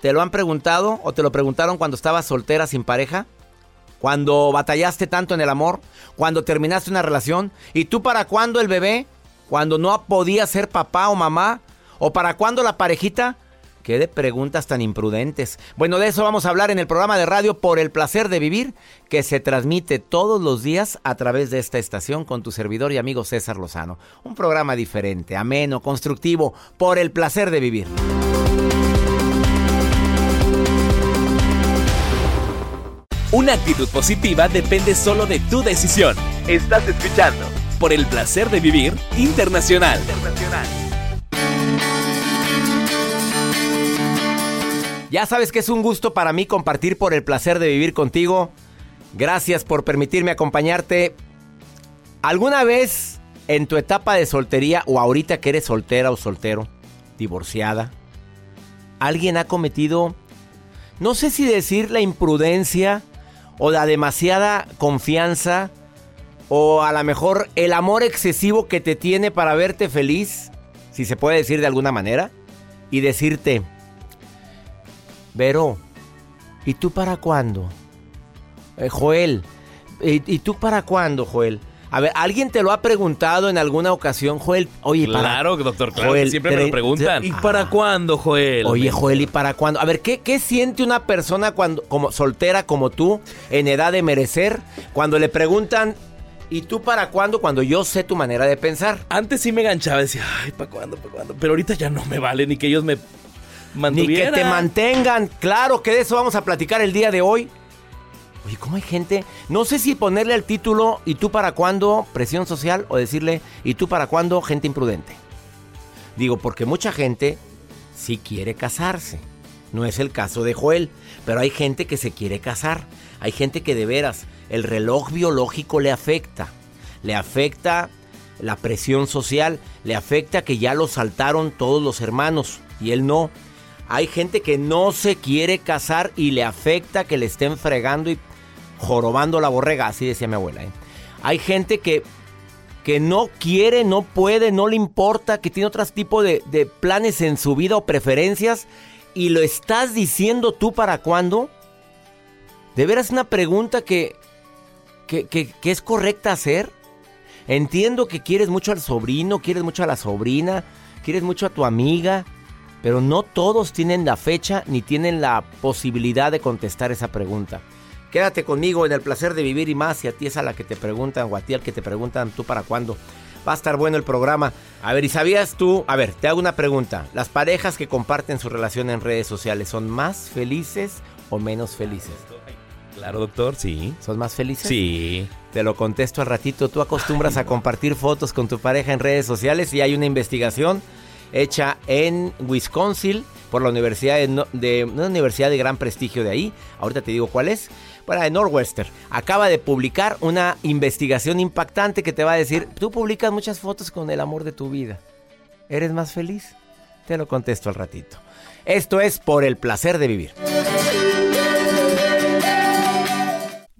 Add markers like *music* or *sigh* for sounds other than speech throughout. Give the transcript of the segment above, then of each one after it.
¿Te lo han preguntado o te lo preguntaron cuando estabas soltera sin pareja? Cuando batallaste tanto en el amor, cuando terminaste una relación, ¿y tú para cuándo el bebé? Cuando no podías ser papá o mamá, o para cuándo la parejita? ¿Qué de preguntas tan imprudentes? Bueno, de eso vamos a hablar en el programa de radio Por el placer de vivir, que se transmite todos los días a través de esta estación con tu servidor y amigo César Lozano. Un programa diferente, ameno, constructivo, por el placer de vivir. Una actitud positiva depende solo de tu decisión. Estás escuchando por el placer de vivir internacional. Ya sabes que es un gusto para mí compartir por el placer de vivir contigo. Gracias por permitirme acompañarte. ¿Alguna vez en tu etapa de soltería o ahorita que eres soltera o soltero, divorciada, alguien ha cometido, no sé si decir la imprudencia o la demasiada confianza o a lo mejor el amor excesivo que te tiene para verte feliz, si se puede decir de alguna manera, y decirte, Vero, ¿y tú para cuándo? Eh, Joel, ¿y, y tú para cuándo, Joel? A ver, ¿alguien te lo ha preguntado en alguna ocasión, Joel? Oye, para- Claro, doctor, claro, Joel, siempre me lo preguntan. ¿Y para cuándo, Joel? Oye, Joel, ¿y para cuándo? A ver, ¿qué, qué siente una persona cuando, como soltera como tú, en edad de merecer, cuando le preguntan, ¿y tú para cuándo? Cuando yo sé tu manera de pensar. Antes sí me enganchaba, decía, ay, ¿para cuándo, para cuándo? Pero ahorita ya no me vale ni que ellos me Ni mantuvieran. que te mantengan. Claro que de eso vamos a platicar el día de hoy. Oye, ¿cómo hay gente? No sé si ponerle al título ¿y tú para cuándo? Presión social o decirle ¿y tú para cuándo? Gente imprudente. Digo, porque mucha gente sí quiere casarse. No es el caso de Joel, pero hay gente que se quiere casar. Hay gente que de veras el reloj biológico le afecta. Le afecta la presión social, le afecta que ya lo saltaron todos los hermanos y él no. Hay gente que no se quiere casar y le afecta que le estén fregando y jorobando la borrega, así decía mi abuela. ¿eh? Hay gente que, que no quiere, no puede, no le importa, que tiene otro tipo de, de planes en su vida o preferencias y lo estás diciendo tú para cuándo. De veras una pregunta que, que, que- que es correcta hacer. Entiendo que quieres mucho al sobrino, quieres mucho a la sobrina, quieres mucho a tu amiga, pero no todos tienen la fecha ni tienen la posibilidad de contestar esa pregunta. Quédate conmigo en el placer de vivir y más si a ti es a la que te preguntan o a ti al que te preguntan tú para cuándo. Va a estar bueno el programa. A ver, ¿y sabías tú? A ver, te hago una pregunta. ¿Las parejas que comparten su relación en redes sociales son más felices o menos felices? Claro, doctor, sí. ¿Son más felices? Sí. Te lo contesto al ratito. Tú acostumbras a compartir fotos con tu pareja en redes sociales y hay una investigación hecha en Wisconsin por la Universidad de, una universidad de gran prestigio de ahí. Ahorita te digo cuál es. Para de Northwestern. Acaba de publicar una investigación impactante que te va a decir, tú publicas muchas fotos con el amor de tu vida. ¿Eres más feliz? Te lo contesto al ratito. Esto es por el placer de vivir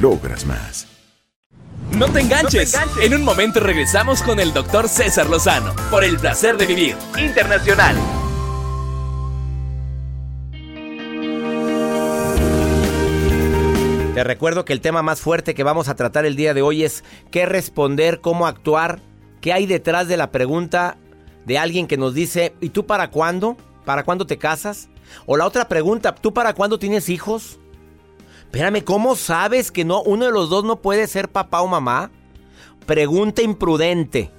logras más. No te enganches. En un momento regresamos con el doctor César Lozano por el placer de vivir internacional. Te recuerdo que el tema más fuerte que vamos a tratar el día de hoy es qué responder, cómo actuar, qué hay detrás de la pregunta de alguien que nos dice, ¿y tú para cuándo? ¿Para cuándo te casas? O la otra pregunta, ¿tú para cuándo tienes hijos? Espérame, ¿cómo sabes que no uno de los dos no puede ser papá o mamá? Pregunta imprudente.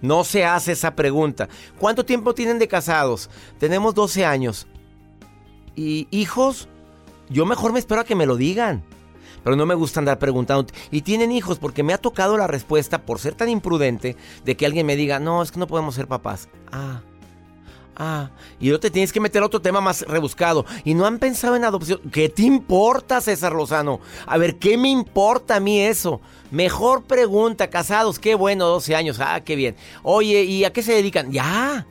No se hace esa pregunta. ¿Cuánto tiempo tienen de casados? Tenemos 12 años. ¿Y hijos? Yo mejor me espero a que me lo digan. Pero no me gusta andar preguntando. ¿Y tienen hijos? Porque me ha tocado la respuesta, por ser tan imprudente, de que alguien me diga, no, es que no podemos ser papás. Ah, Ah, y luego te tienes que meter a otro tema más rebuscado. Y no han pensado en adopción. ¿Qué te importa, César Lozano? A ver, ¿qué me importa a mí eso? Mejor pregunta, casados, qué bueno, 12 años, ah, qué bien. Oye, ¿y a qué se dedican? Ya.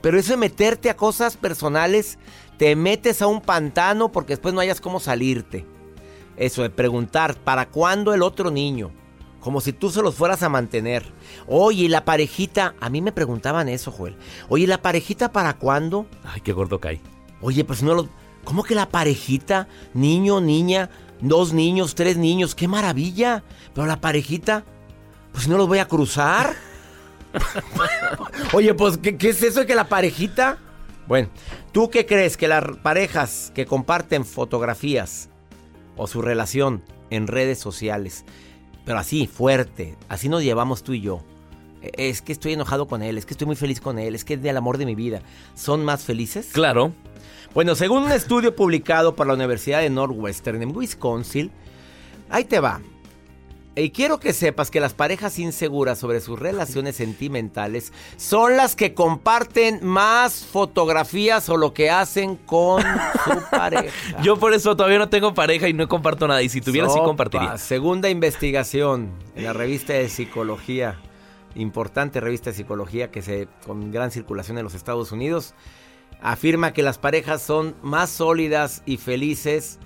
Pero eso de meterte a cosas personales, te metes a un pantano porque después no hayas cómo salirte. Eso de preguntar, ¿para cuándo el otro niño? Como si tú se los fueras a mantener. Oye, la parejita? A mí me preguntaban eso, Joel. Oye, ¿la parejita para cuándo? Ay, qué gordo cae. Oye, pues no lo... ¿Cómo que la parejita? Niño, niña, dos niños, tres niños, qué maravilla. Pero la parejita, pues no los voy a cruzar. *laughs* Oye, pues, ¿qué, ¿qué, es eso de que la parejita? Bueno, ¿tú qué crees que las parejas que comparten fotografías o su relación en redes sociales pero así, fuerte. Así nos llevamos tú y yo. E, es que estoy enojado con él, es que estoy muy feliz con él, es que es del amor de mi vida. ¿Son más felices? Claro. Bueno, según un estudio publicado por la Universidad de Northwestern en Wisconsin, ahí te va. Y quiero que sepas que las parejas inseguras sobre sus relaciones sentimentales son las que comparten más fotografías o lo que hacen con su *laughs* pareja. Yo por eso todavía no tengo pareja y no comparto nada. Y si tuviera, sí compartiría. Segunda investigación en la revista de psicología, importante revista de psicología que se con gran circulación en los Estados Unidos, afirma que las parejas son más sólidas y felices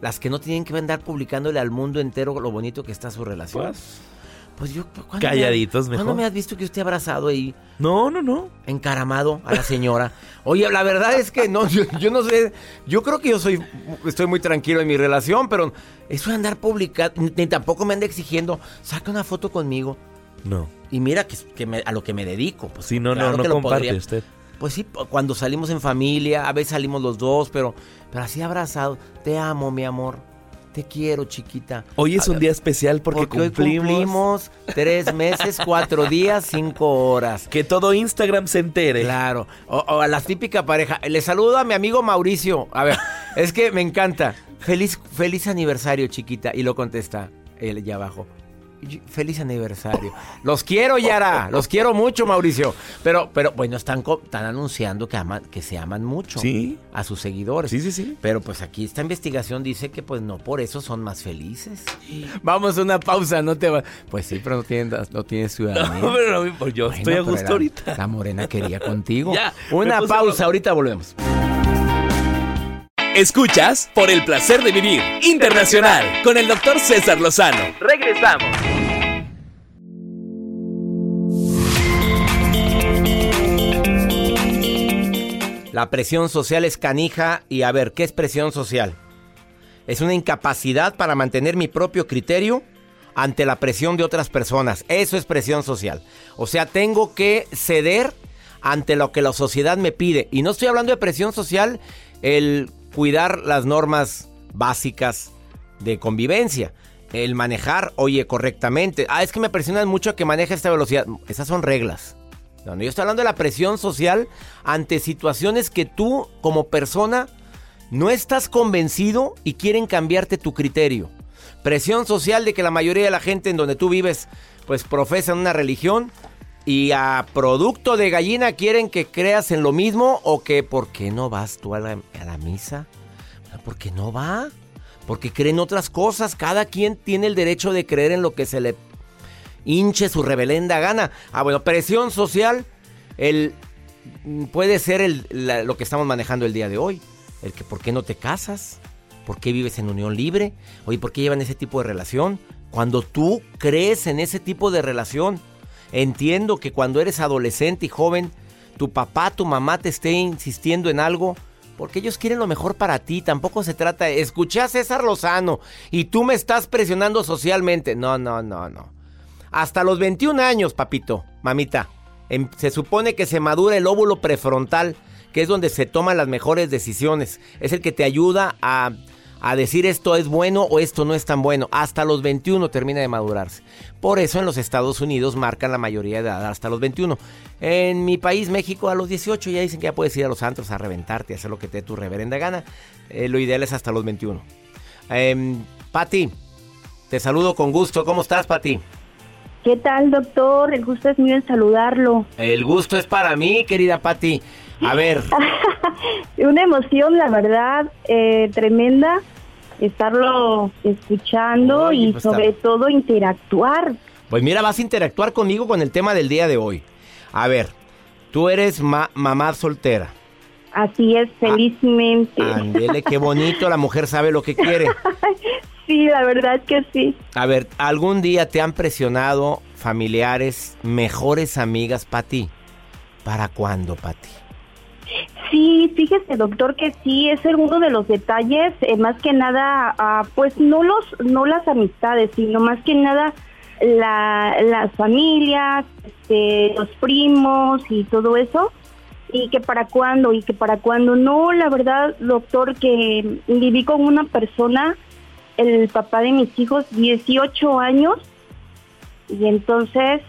las que no tienen que andar publicándole al mundo entero lo bonito que está su relación. Pues. Pues yo, ¿cuándo Calladitos me, mejor. ¿Cuándo me has visto que usted abrazado ahí? No, no, no. Encaramado a la señora. Oye, la verdad es que no, yo, yo no sé. Yo creo que yo soy, estoy muy tranquilo en mi relación, pero eso de andar publicando, ni tampoco me anda exigiendo, saca una foto conmigo. No. Y mira que, que me- a lo que me dedico. Pues, Sí, no, claro no, no comparte podría. usted. Pues sí, cuando salimos en familia, a veces salimos los dos, pero, pero así abrazado. Te amo, mi amor. Te quiero, chiquita. Hoy es un ver, día especial porque, porque hoy cumplimos, cumplimos tres meses, cuatro días, cinco horas. Que todo Instagram se entere. Claro. O, o a la típica pareja. Le saludo a mi amigo Mauricio. A ver, es que me encanta. Feliz, feliz aniversario, chiquita. Y lo contesta él allá abajo. Feliz aniversario. Los quiero, Yara. Los quiero mucho, Mauricio. Pero, pero bueno, están, están anunciando que aman, que se aman mucho Sí. a sus seguidores. Sí, sí, sí. Pero pues aquí esta investigación dice que pues no por eso son más felices. Vamos a una pausa, no te va. Pues sí, pero no tienes, no tienes ciudadanía. No, *laughs* pero no, pues yo Bueno, estoy a gusto ahorita. La morena quería contigo. *laughs* Ya, Una pausa, ahorita volvemos. Escuchas por el placer de vivir internacional con el doctor César Lozano. Regresamos. La presión social es canija y a ver, ¿qué es presión social? Es una incapacidad para mantener mi propio criterio ante la presión de otras personas. Eso es presión social. O sea, tengo que ceder ante lo que la sociedad me pide. Y no estoy hablando de presión social, el cuidar las normas básicas de convivencia. El manejar, oye, correctamente. Ah, es que me presionan mucho que maneje esta velocidad. Esas son reglas. No, yo estoy hablando de la presión social ante situaciones que tú, como persona, no estás convencido y quieren cambiarte tu criterio. Presión social de que la mayoría de la gente en donde tú vives, pues profesan una religión y a producto de gallina quieren que creas en lo mismo o que, ¿por qué no vas tú a la, a la misa? ¿Por qué no va? Porque creen otras cosas. Cada quien tiene el derecho de creer en lo que se le hinche su rebelenda gana. Ah, bueno, presión social, el, mm, puede ser el- lo que estamos manejando el día de hoy. El que por qué no te casas, por qué vives en unión libre, oye, por qué llevan ese tipo de relación. Cuando tú crees en ese tipo de relación, entiendo que cuando eres adolescente y joven, tu papá, tu mamá te esté insistiendo en algo, porque ellos quieren lo mejor para ti. Tampoco se trata de escuché a César Lozano y tú me estás presionando socialmente. No, no, no, no. Hasta los 21 años, papito, mamita. em- se supone que se madura el óvulo prefrontal, que es donde se toman las mejores decisiones. Es el que te ayuda a, a decir esto es bueno o esto no es tan bueno. Hasta los 21 termina de madurarse. Por eso en los Estados Unidos marcan la mayoría de edad hasta los 21. En mi país, México, a los 18 ya dicen que ya puedes ir a los antros a reventarte, a hacer lo que te dé tu reverenda gana. Eh, lo ideal es hasta los 21. Em, Pati, te saludo con gusto. ¿Cómo estás, Pati? ¿Qué tal, doctor? El gusto es mío en saludarlo. El gusto es para mí, querida Pati. A ver, *laughs* Una emoción, la verdad, eh, tremenda estarlo escuchando Oye, y pues, sobre está- todo interactuar. pues mira, vas a interactuar conmigo con el tema del día de hoy. A ver, tú eres ma- mamá soltera. Así es, felizmente. Ándele, qué bonito, la mujer sabe lo que quiere. *laughs* Sí, la verdad que sí. A ver, ¿algún día te han presionado familiares, mejores amigas, Pati? ¿Para cuándo, Pati? Sí, fíjese, doctor, que sí, es uno de los detalles, eh, más que nada, ah, pues no los, no las amistades, sino más que nada la, las familias, este, los primos y todo eso, y que para cuándo, y que para cuándo. No, la verdad, doctor, que viví con una persona, el papá de mis hijos, 18 años, y entonces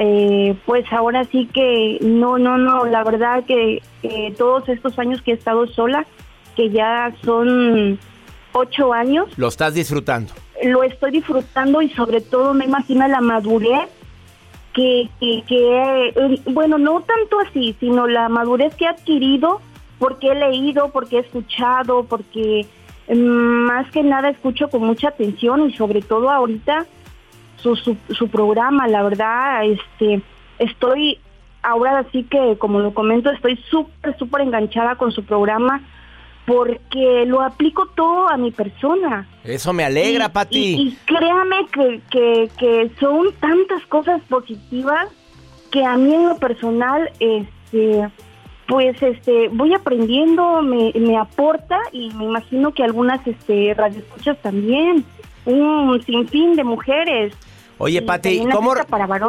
eh, pues ahora sí que no, no, no, la verdad que eh, todos estos años que he estado sola, que ya son ocho años, Lo estás disfrutando. lo estoy disfrutando y sobre todo me imagino la madurez que, que, que, eh, bueno, no tanto así, sino la madurez que he adquirido porque he leído, porque he escuchado, porque mm, más que nada escucho con mucha atención y sobre todo ahorita su, su, su programa, la verdad, este, estoy ahora sí que, como lo comento, estoy súper, súper enganchada con su programa porque lo aplico todo a mi persona. Eso me alegra, Y- Pati. Y, y créame que, que, que son tantas cosas positivas que a mí en lo personal, este, pues este, voy aprendiendo, me, me aporta y me imagino que algunas este, radioescuchas también, un sinfín de mujeres. Oye, Pati, ¿cómo?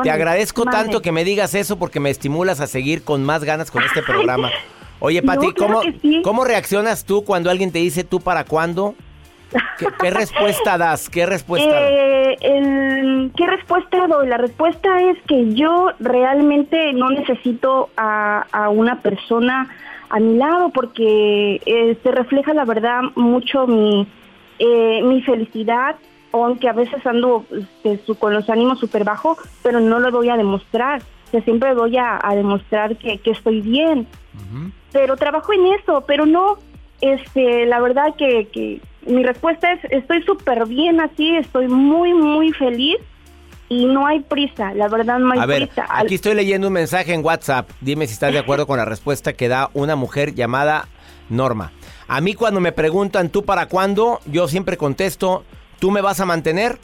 Te agradezco Mande. tanto que me digas eso porque me estimulas a seguir con más ganas con este programa. Oye, Pati, No, claro ¿cómo, sí. ¿cómo reaccionas tú cuando alguien te dice tú para cuándo? ¿Qué, qué *laughs* respuesta das? ¿Qué respuesta? Eh, el- ¿Qué respuesta doy? La respuesta es que yo realmente no necesito a, a una persona a mi lado porque eh, se refleja la verdad mucho mi, eh, mi felicidad, aunque a veces ando este, con los ánimos súper bajo, pero no lo voy a demostrar. O sea, siempre voy a, a demostrar que, que estoy bien pero trabajo en eso, pero no, este, la verdad que, que mi respuesta es, estoy súper bien así, estoy muy, muy feliz y no hay prisa, la verdad no hay A ver, prisa. Aquí estoy leyendo un mensaje en WhatsApp. Dime si estás de acuerdo con la *laughs* respuesta que da una mujer llamada Norma. A mí cuando me preguntan tú para cuándo, yo siempre contesto, ¿tú me vas a mantener?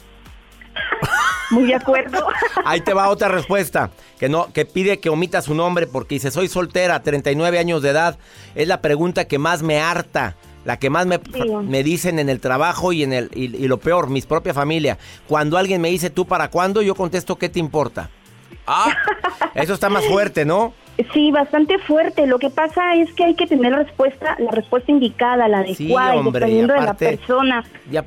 Muy de acuerdo. *laughs* Ahí te va otra respuesta, que no que pide que omita su nombre porque dice, "Soy soltera, 39 años de edad." Es la pregunta que más me harta, la que más me, me dicen en el trabajo y en el y, y lo peor, mis propia familia. Cuando alguien me dice, "¿Tú para cuándo?", yo contesto, "¿Qué te importa?" Ah, eso está más fuerte, ¿no? Sí, bastante fuerte. Lo que pasa es que hay que tener la respuesta, la respuesta indicada, la adecuada, y hombre, y dependiendo de la persona.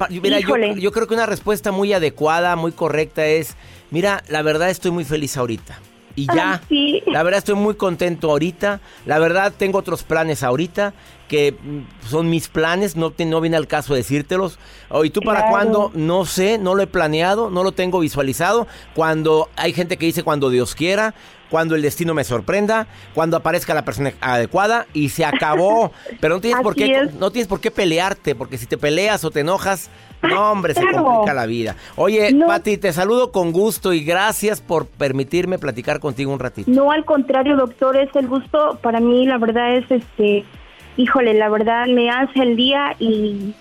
Y mira, yo, creo que una respuesta muy adecuada, muy correcta es, mira, la verdad estoy muy feliz ahorita. Y ya, Ay, sí. la verdad estoy muy contento ahorita. La verdad tengo otros planes ahorita que mm, son mis planes, no, te- no viene al caso decírtelos. Oh, ¿Y tú para Claro. cuándo? No sé, no lo he planeado, no lo tengo visualizado. Cuando hay gente que dice cuando Dios quiera, cuando el destino me sorprenda, cuando aparezca la persona adecuada y se acabó. *laughs* Pero no tienes por qué es. no tienes por qué pelearte, porque si te peleas o te enojas, no, hombre, se complica la vida. Oye, No. Pati, te saludo con gusto y gracias por permitirme platicar contigo un ratito. No, al contrario, doctor, es el gusto para mí, la verdad es, este, híjole, la verdad me hace el día y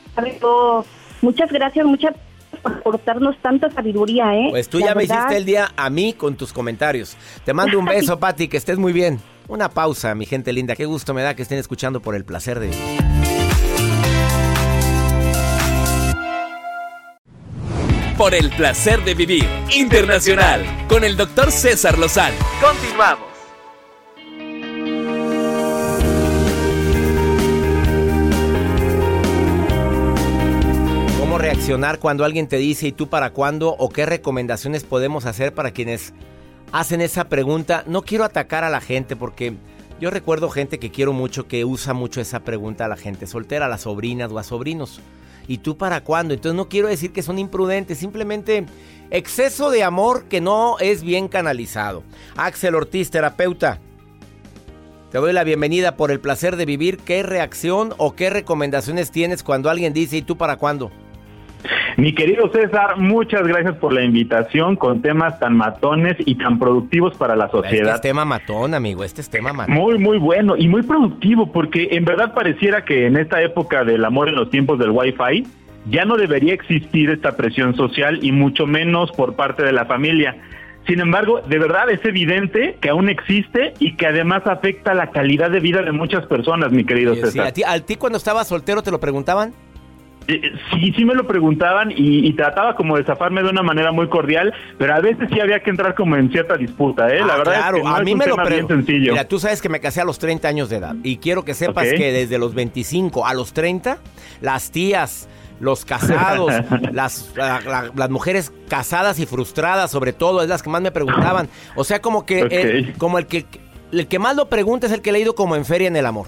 muchas gracias, muchas por aportarnos tanta sabiduría, ¿eh? Pues tú La ya me hiciste el día a mí con tus comentarios. Te mando un *laughs* beso, Pati, que estés muy bien. Una pausa, mi gente linda. Qué gusto me da que estén escuchando por el placer de vivir. Por el placer de vivir internacional con el doctor César Lozano. Continuamos. Reaccionar cuando alguien te dice y tú para cuándo? ¿O qué recomendaciones podemos hacer para quienes hacen esa pregunta? No quiero atacar a la gente porque yo recuerdo gente que quiero mucho que usa mucho esa pregunta a la gente soltera, a las sobrinas o a sobrinos. ¿Y tú para cuándo? Entonces no quiero decir que son imprudentes, simplemente exceso de amor que no es bien canalizado. Axel Ortiz, terapeuta. Te doy la bienvenida por el placer de vivir. ¿Qué reacción o qué recomendaciones tienes cuando alguien dice y tú para cuándo? Mi querido César, muchas gracias por la invitación con temas tan matones y tan productivos para la Este sociedad. es tema matón, amigo. Este es tema matón. Muy, muy bueno y muy productivo porque en verdad pareciera que en esta época del amor en los tiempos del Wi-Fi ya no debería existir esta presión social y mucho menos por parte de la familia. Sin embargo, de verdad es evidente que aún existe y que además afecta la calidad de vida de muchas personas, mi querido Sí, sí, César. ¿a, ti, ¿A ti cuando estabas soltero te lo preguntaban? Eh, Sí, sí me lo preguntaban y, y trataba como de zafarme de una manera muy cordial, pero a veces sí había que entrar como en cierta disputa, ¿eh? La Ah, verdad claro, es que no a mí me lo preguntan. Mira, tú sabes que me casé a los 30 años de edad y quiero que sepas que desde los 25 a los 30, las tías, los casados, *laughs* las, la- la- las mujeres casadas y frustradas, sobre todo, es las que más me preguntaban. O sea, como que, el, como el que el que más lo pregunta es el que le ha ido como en feria en el amor.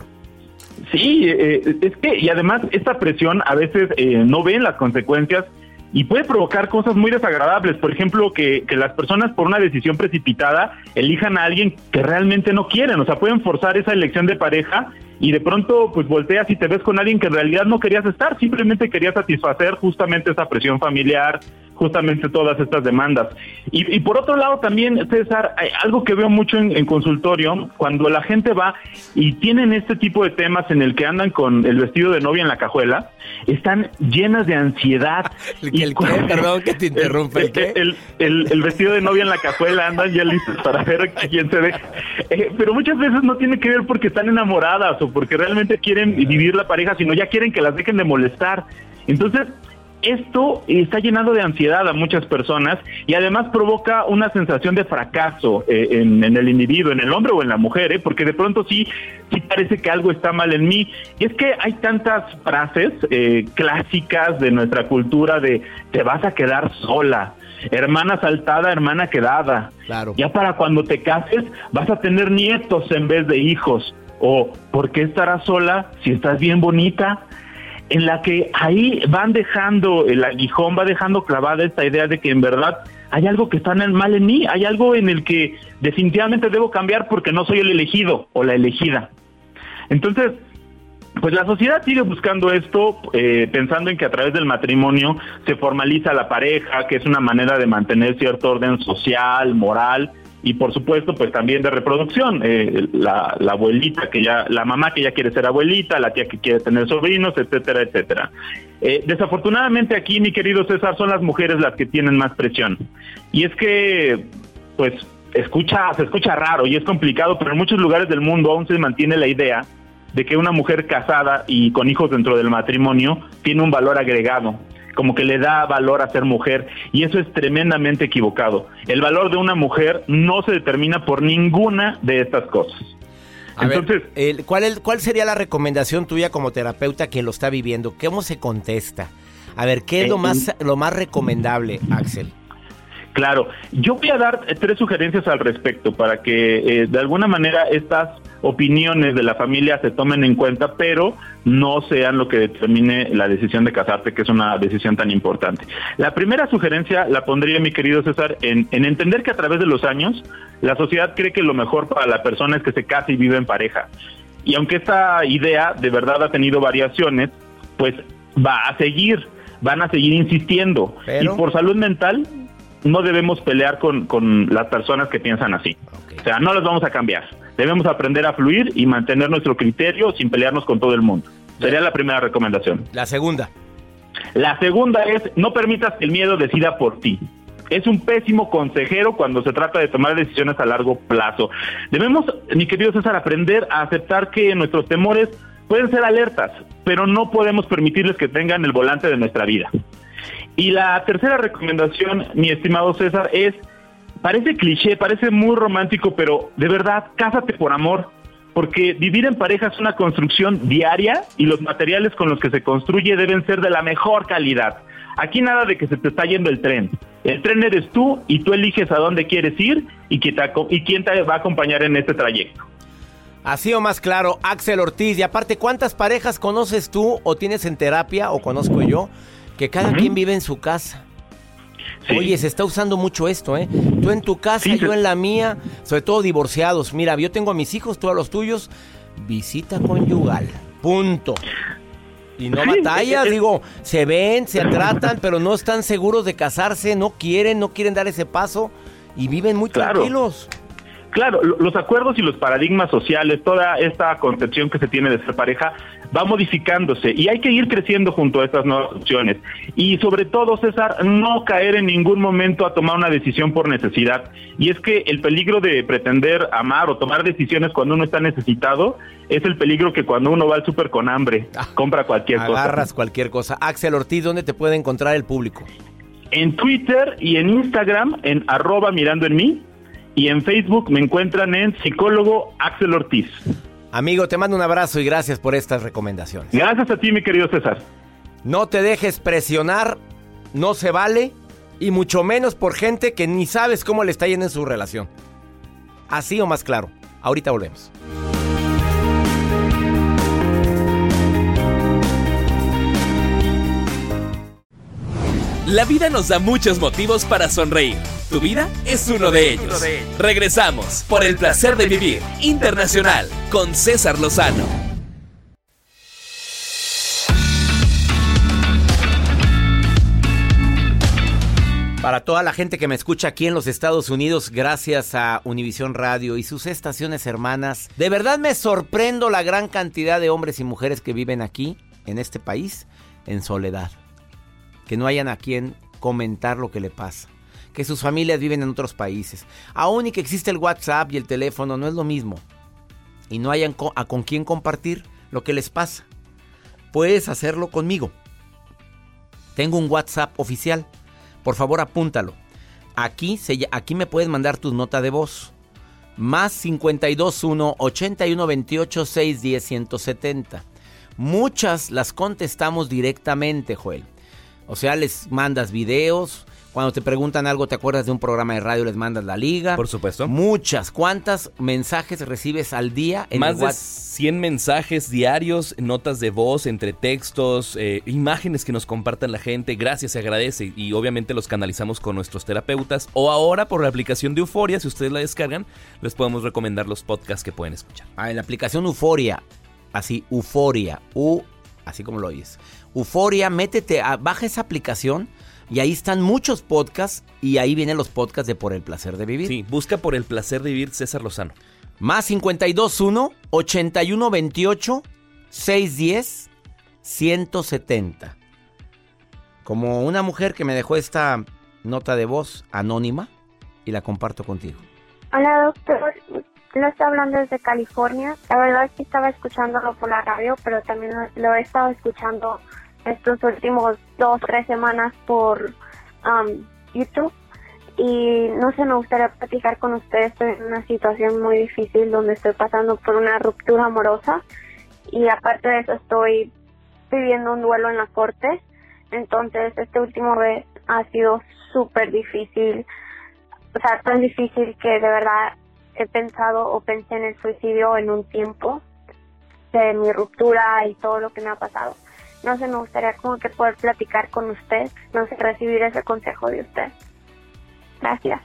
Sí, eh, es que, y además esta presión a veces eh, no ven las consecuencias y puede provocar cosas muy desagradables. Por ejemplo, que, que las personas por una decisión precipitada elijan a alguien que realmente no quieren. O sea, pueden forzar esa elección de pareja y de pronto pues volteas y te ves con alguien que en realidad no querías estar. Simplemente querías satisfacer justamente esa presión familiar, justamente todas estas demandas. Y, y por otro lado también, César, hay algo que veo mucho en, en, consultorio, cuando la gente va y tienen este tipo de temas en el que andan con el vestido de novia en la cajuela, están llenas de ansiedad. *laughs* el, el, *laughs* perdón que te interrumpa. El, el, el, el, vestido de novia en la cajuela andan ya listos para ver a quién se deja. Eh, pero muchas veces no tiene que ver porque están enamoradas o porque realmente quieren vivir la pareja, sino ya quieren que las dejen de molestar. Entonces, esto está llenando de ansiedad a muchas personas y además provoca una sensación de fracaso eh, en, en, el individuo, en el hombre o en la mujer, ¿eh? porque de pronto sí, sí parece que algo está mal en mí. Y es que hay tantas frases eh, clásicas de nuestra cultura de te vas a quedar sola, hermana saltada, hermana quedada. Claro. Ya para cuando te cases vas a tener nietos en vez de hijos. O ¿por qué estarás sola si estás bien bonita? En la que ahí van dejando, el aguijón va dejando clavada esta idea de que en verdad hay algo que está mal en mí, hay algo en el que definitivamente debo cambiar porque no soy el elegido o la elegida. Entonces, pues la sociedad sigue buscando esto, eh, pensando en que a través del matrimonio se formaliza la pareja, que es una manera de mantener cierto orden social, moral, y por supuesto pues también de reproducción. Eh, la, abuelita que ya la mamá que ya quiere ser abuelita la tía que quiere tener sobrinos etcétera etcétera. Eh, desafortunadamente aquí mi querido César son las mujeres las que tienen más presión. Y es que pues escucha se escucha raro y es complicado pero en muchos lugares del mundo aún se mantiene la idea de que una mujer casada y con hijos dentro del matrimonio tiene un valor agregado como que le da valor a ser mujer y eso es tremendamente equivocado. El valor de una mujer no se determina por ninguna de estas cosas. A Entonces, ver, ¿cuál, el, ¿cuál sería la recomendación tuya como terapeuta que lo está viviendo? ¿Cómo se contesta? A ver, ¿qué es lo más, lo más recomendable, Axel? Claro, yo voy a dar tres sugerencias al respecto para que eh, de alguna manera estas opiniones de la familia se tomen en cuenta, pero no sean lo que determine la decisión de casarte, que es una decisión tan importante. La primera sugerencia la pondría, mi querido César, en, en entender que a través de los años la sociedad cree que lo mejor para la persona es que se case y vive en pareja. Y aunque esta idea de verdad ha tenido variaciones, pues va a seguir, van a seguir insistiendo. Pero... Y por salud mental no debemos pelear con, con las personas que piensan así. Okay. O sea, no las vamos a cambiar. Debemos aprender a fluir y mantener nuestro criterio sin pelearnos con todo el mundo. Sería la primera recomendación. La segunda. La segunda es, no permitas que el miedo decida por ti. Es un pésimo consejero cuando se trata de tomar decisiones a largo plazo. Debemos, mi querido César, aprender a aceptar que nuestros temores pueden ser alertas, pero no podemos permitirles que tengan el volante de nuestra vida. Y la tercera recomendación, mi estimado César, es, parece cliché, parece muy romántico, pero de verdad, cásate por amor, porque vivir en pareja es una construcción diaria y los materiales con los que se construye deben ser de la mejor calidad. Aquí nada de que se te está yendo el tren. El tren eres tú y tú eliges a dónde quieres ir y, que te, y quién te va a acompañar en este trayecto. Así o más claro, Axel Ortiz. Y aparte, ¿cuántas parejas conoces tú o tienes en terapia o conozco yo? que cada uh -huh. quien vive en su casa. Sí. Oye, se está usando mucho esto, ¿eh? Tú en tu casa, sí, yo en la mía, sobre todo divorciados. Mira, yo tengo a mis hijos, tú a los tuyos. Visita conyugal. Punto. Y no batallas, es... digo, se ven, se tratan, pero no están seguros de casarse, no quieren, no quieren dar ese paso y viven muy claro. tranquilos. Claro, los acuerdos y los paradigmas sociales, toda esta concepción que se tiene de ser pareja, va modificándose y hay que ir creciendo junto a estas nuevas opciones. Y sobre todo, César, no caer en ningún momento a tomar una decisión por necesidad. Y es que el peligro de pretender amar o tomar decisiones cuando uno está necesitado es el peligro que cuando uno va al súper con hambre, ah, compra cualquier agarras cosa. Agarras cualquier cosa. Axel Ortiz, ¿dónde te puede encontrar el público? En Twitter y en Instagram, en arroba mirando en mí. Y en Facebook me encuentran en psicólogo Axel Ortiz. Amigo, te mando un abrazo y gracias por estas recomendaciones. Gracias a ti, mi querido César. No te dejes presionar, no se vale, y mucho menos por gente que ni sabes cómo le está yendo en su relación. Así o más claro. Ahorita volvemos. La vida nos da muchos motivos para sonreír. Tu vida es uno de ellos. Regresamos por el placer de vivir internacional con César Lozano. Para toda la gente que me escucha aquí en los Estados Unidos, gracias a Univisión Radio y sus estaciones hermanas, de verdad me sorprendo la gran cantidad de hombres y mujeres que viven aquí, en este país, en soledad. Que no hayan a quien comentar lo que le pasa. Que sus familias viven en otros países. Aún y que existe el WhatsApp y el teléfono, no es lo mismo. Y no hayan a con quién compartir lo que les pasa. Puedes hacerlo conmigo. Tengo un WhatsApp oficial por favor, apúntalo. Aquí, se, aquí me puedes mandar tu nota de voz. Más 521 8128 610 170. Muchas las contestamos directamente, Joel. O sea, les mandas videos, cuando te preguntan algo, ¿te acuerdas de un programa de radio? Les mandas la liga. Por supuesto. Muchas. ¿Cuántos mensajes recibes al día? En Más de 100 mensajes diarios, notas de voz, entre textos, eh, imágenes que nos compartan la gente. Gracias, se agradece. Y obviamente los canalizamos con nuestros terapeutas. O ahora por la aplicación de Euforia, si ustedes la descargan, les podemos recomendar los podcasts que pueden escuchar. Ah, en la aplicación Euforia. Así, Euforia. U, así como lo oyes. Euforia, métete, baja esa aplicación y ahí están muchos podcasts y ahí vienen los podcasts de Por el Placer de Vivir. Sí, busca Por el Placer de Vivir César Lozano. Más 521 8128 610 170. Como una mujer que me dejó esta nota de voz anónima y la comparto contigo. Hola doctor, lo está hablando desde California. La verdad es que estaba escuchándolo por la radio, pero también lo he estado escuchando estos últimos dos, tres semanas por um, YouTube y no sé, me gustaría platicar con ustedes. Estoy en una situación muy difícil donde estoy pasando por una ruptura amorosa y aparte de eso estoy viviendo un duelo en la corte. Entonces, este último vez ha sido súper difícil, o sea, tan difícil que de verdad he pensado o pensé en el suicidio en un tiempo de mi ruptura y todo lo que me ha pasado no sé, me gustaría como que poder platicar con usted, no sé, recibir ese consejo de usted. Gracias.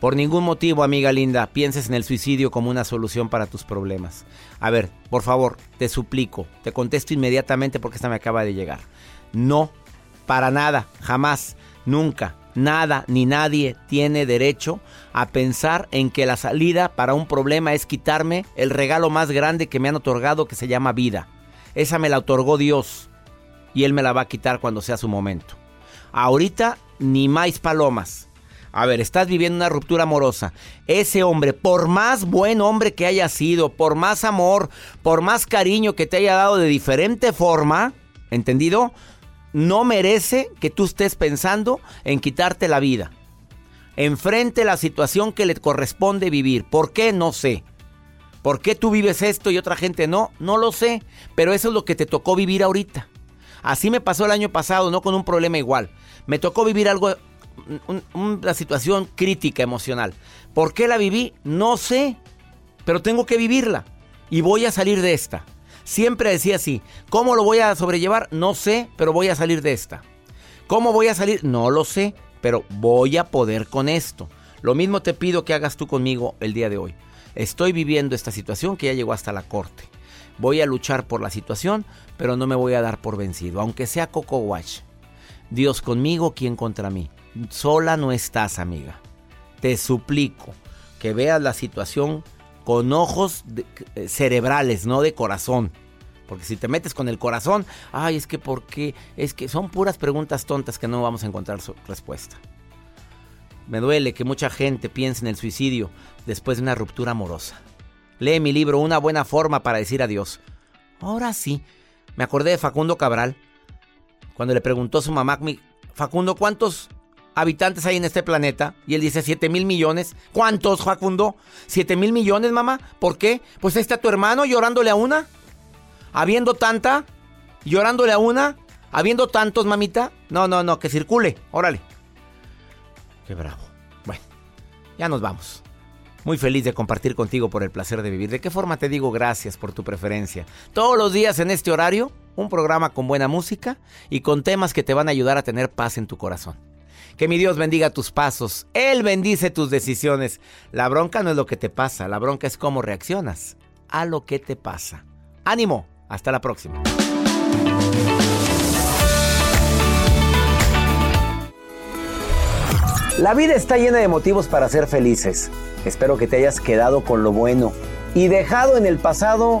Por ningún motivo, amiga linda, pienses en el suicidio como una solución para tus problemas. A ver, por favor, te suplico, te contesto inmediatamente porque esta me acaba de llegar. No, para nada, jamás, nunca, nada ni nadie tiene derecho a pensar en que la salida para un problema es quitarme el regalo más grande que me han otorgado que se llama vida. Esa me la otorgó Dios y Él me la va a quitar cuando sea su momento. Ahorita ni más palomas. A ver, estás viviendo una ruptura amorosa. Ese hombre, por más buen hombre que haya sido, por más amor, por más cariño que te haya dado de diferente forma, ¿entendido? No merece que tú estés pensando en quitarte la vida. Enfrente la situación que le corresponde vivir. ¿Por qué? No sé. ¿Por qué tú vives esto y otra gente no? No lo sé. Pero eso es lo que te tocó vivir ahorita. Así me pasó el año pasado, no con un problema igual. Me tocó vivir algo, una situación crítica emocional. ¿Por qué la viví? No sé, pero tengo que vivirla y voy a salir de esta. Siempre decía así, ¿cómo lo voy a sobrellevar? No sé, pero voy a salir de esta. ¿Cómo voy a salir? No lo sé, pero voy a poder con esto. Lo mismo te pido que hagas tú conmigo el día de hoy. Estoy viviendo esta situación que ya llegó hasta la corte. Voy a luchar por la situación, pero no me voy a dar por vencido, aunque sea Coco Watch. Dios conmigo, ¿quién contra mí? Sola no estás, amiga. Te suplico que veas la situación con ojos eh, cerebrales, no de corazón. Porque si te metes con el corazón, ay, es que por qué, es que son puras preguntas tontas que no vamos a encontrar su respuesta. Me duele que mucha gente piense en el suicidio después de una ruptura amorosa. Lee mi libro Una buena forma para decir adiós. Ahora sí, me acordé de Facundo Cabral, cuando le preguntó a su mamá, Facundo, ¿cuántos habitantes hay en este planeta? Y él dice, 7 mil millones. ¿Cuántos, Facundo? ¿7 mil millones, mamá? ¿Por qué? Pues ahí está tu hermano llorándole a una. Habiendo tanta, llorándole a una. Habiendo tantos, mamita. No, no, no, que circule. Órale. Qué bravo. Bueno, ya nos vamos. Muy feliz de compartir contigo por el placer de vivir. ¿De qué forma te digo gracias por tu preferencia? Todos los días en este horario, un programa con buena música y con temas que te van a ayudar a tener paz en tu corazón. Que mi Dios bendiga tus pasos, Él bendice tus decisiones. La bronca no es lo que te pasa, la bronca es cómo reaccionas a lo que te pasa. Ánimo, hasta la próxima. La vida está llena de motivos para ser felices. Espero que te hayas quedado con lo bueno y dejado en el pasado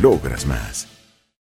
logras más.